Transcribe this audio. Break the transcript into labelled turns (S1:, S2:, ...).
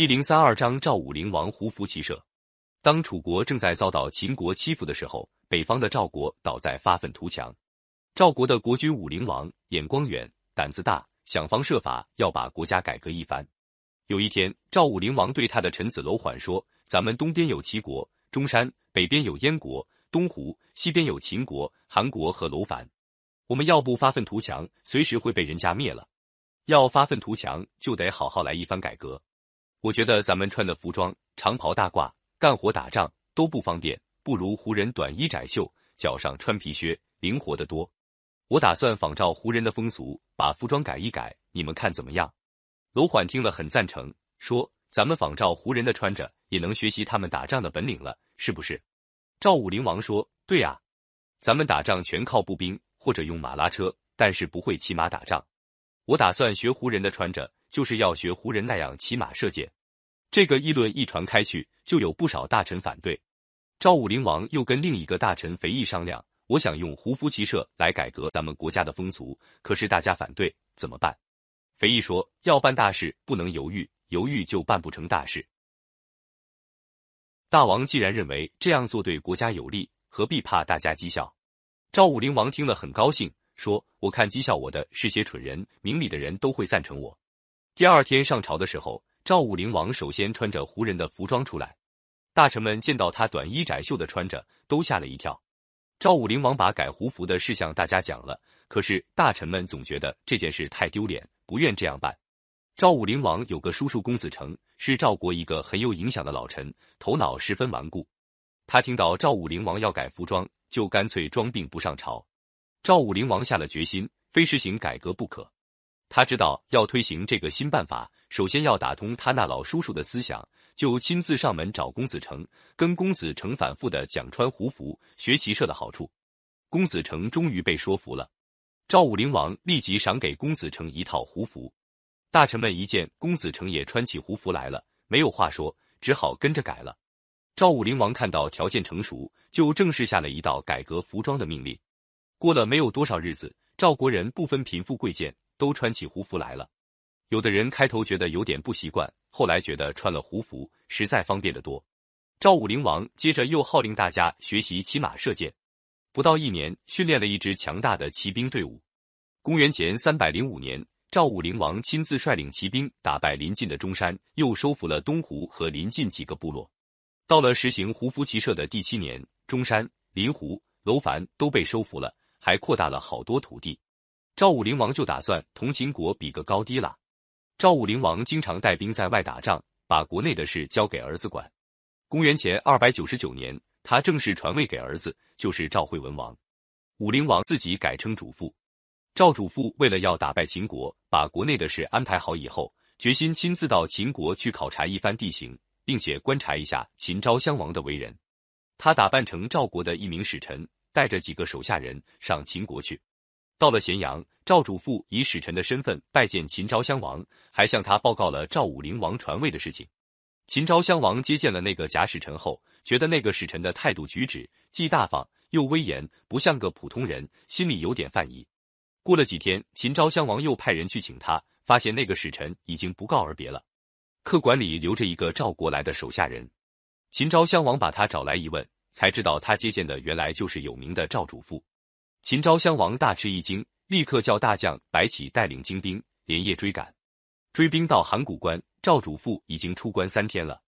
S1: 第零三二章赵武灵王胡服骑射。当楚国正在遭到秦国欺负的时候，北方的赵国倒在发愤图强。赵国的国君武灵王眼光远，胆子大，想方设法要把国家改革一番。有一天，赵武灵王对他的臣子楼缓说：“咱们东边有齐国、中山，北边有燕国、东湖，西边有秦国、韩国和楼烦。我们要不发愤图强，随时会被人家灭了。要发愤图强，就得好好来一番改革。我觉得咱们穿的服装，长袍大褂。”干活打仗都不方便，不如胡人短衣窄袖，脚上穿皮靴，灵活得多。我打算仿照胡人的风俗，把服装改一改，你们看怎么样？楼缓听了很赞成，说：“咱们仿照胡人的穿着，也能学习他们打仗的本领了，是不是？”赵武灵王说：“对呀，咱们打仗全靠步兵或者用马拉车，但是不会骑马打仗。我打算学胡人的穿着，就是要学胡人那样骑马射箭。”这个议论一传开去，就有不少大臣反对。赵武灵王又跟另一个大臣肥义商量：“我想用胡服骑射来改革咱们国家的风俗，可是大家反对，怎么办？”肥义说：“要办大事，不能犹豫，犹豫就办不成大事。大王既然认为这样做对国家有利，何必怕大家讥笑？”赵武灵王听了很高兴，说：“我看讥笑我的是些蠢人，明理的人都会赞成我。”第二天上朝的时候。赵武灵王首先穿着胡人的服装出来，大臣们见到他短衣窄袖的穿着，都吓了一跳。赵武灵王把改胡服的事向大家讲了，可是大臣们总觉得这件事太丢脸，不愿这样办。赵武灵王有个叔叔公子成，是赵国一个很有影响的老臣，头脑十分顽固。他听到赵武灵王要改服装，就干脆装病不上朝。赵武灵王下了决心，非实行改革不可。他知道要推行这个新办法。首先要打通他那老叔叔的思想，就亲自上门找公子成，跟公子成反复的讲穿胡服、学骑射的好处。公子成终于被说服了，赵武灵王立即赏给公子成一套胡服。大臣们一见公子成也穿起胡服来了，没有话说，只好跟着改了。赵武灵王看到条件成熟，就正式下了一道改革服装的命令。过了没有多少日子，赵国人不分贫富贵贱，都穿起胡服来了。有的人开头觉得有点不习惯，后来觉得穿了胡服实在方便得多。赵武灵王接着又号令大家学习骑马射箭，不到一年，训练了一支强大的骑兵队伍。公元前三百零五年，赵武灵王亲自率领骑兵打败临近的中山，又收复了东湖和临近几个部落。到了实行胡服骑射的第七年，中山、临湖、楼烦都被收服了，还扩大了好多土地。赵武灵王就打算同秦国比个高低了。赵武灵王经常带兵在外打仗，把国内的事交给儿子管。公元前二百九十九年，他正式传位给儿子，就是赵惠文王。武灵王自己改称主父。赵主父为了要打败秦国，把国内的事安排好以后，决心亲自到秦国去考察一番地形，并且观察一下秦昭襄王的为人。他打扮成赵国的一名使臣，带着几个手下人上秦国去。到了咸阳，赵主父以使臣的身份拜见秦昭襄王，还向他报告了赵武灵王传位的事情。秦昭襄王接见了那个假使臣后，觉得那个使臣的态度举止既大方又威严，不像个普通人，心里有点犯疑。过了几天，秦昭襄王又派人去请他，发现那个使臣已经不告而别了，客馆里留着一个赵国来的手下人。秦昭襄王把他找来一问，才知道他接见的原来就是有名的赵主父。秦昭襄王大吃一惊，立刻叫大将白起带领精兵连夜追赶。追兵到函谷关，赵主父已经出关三天了。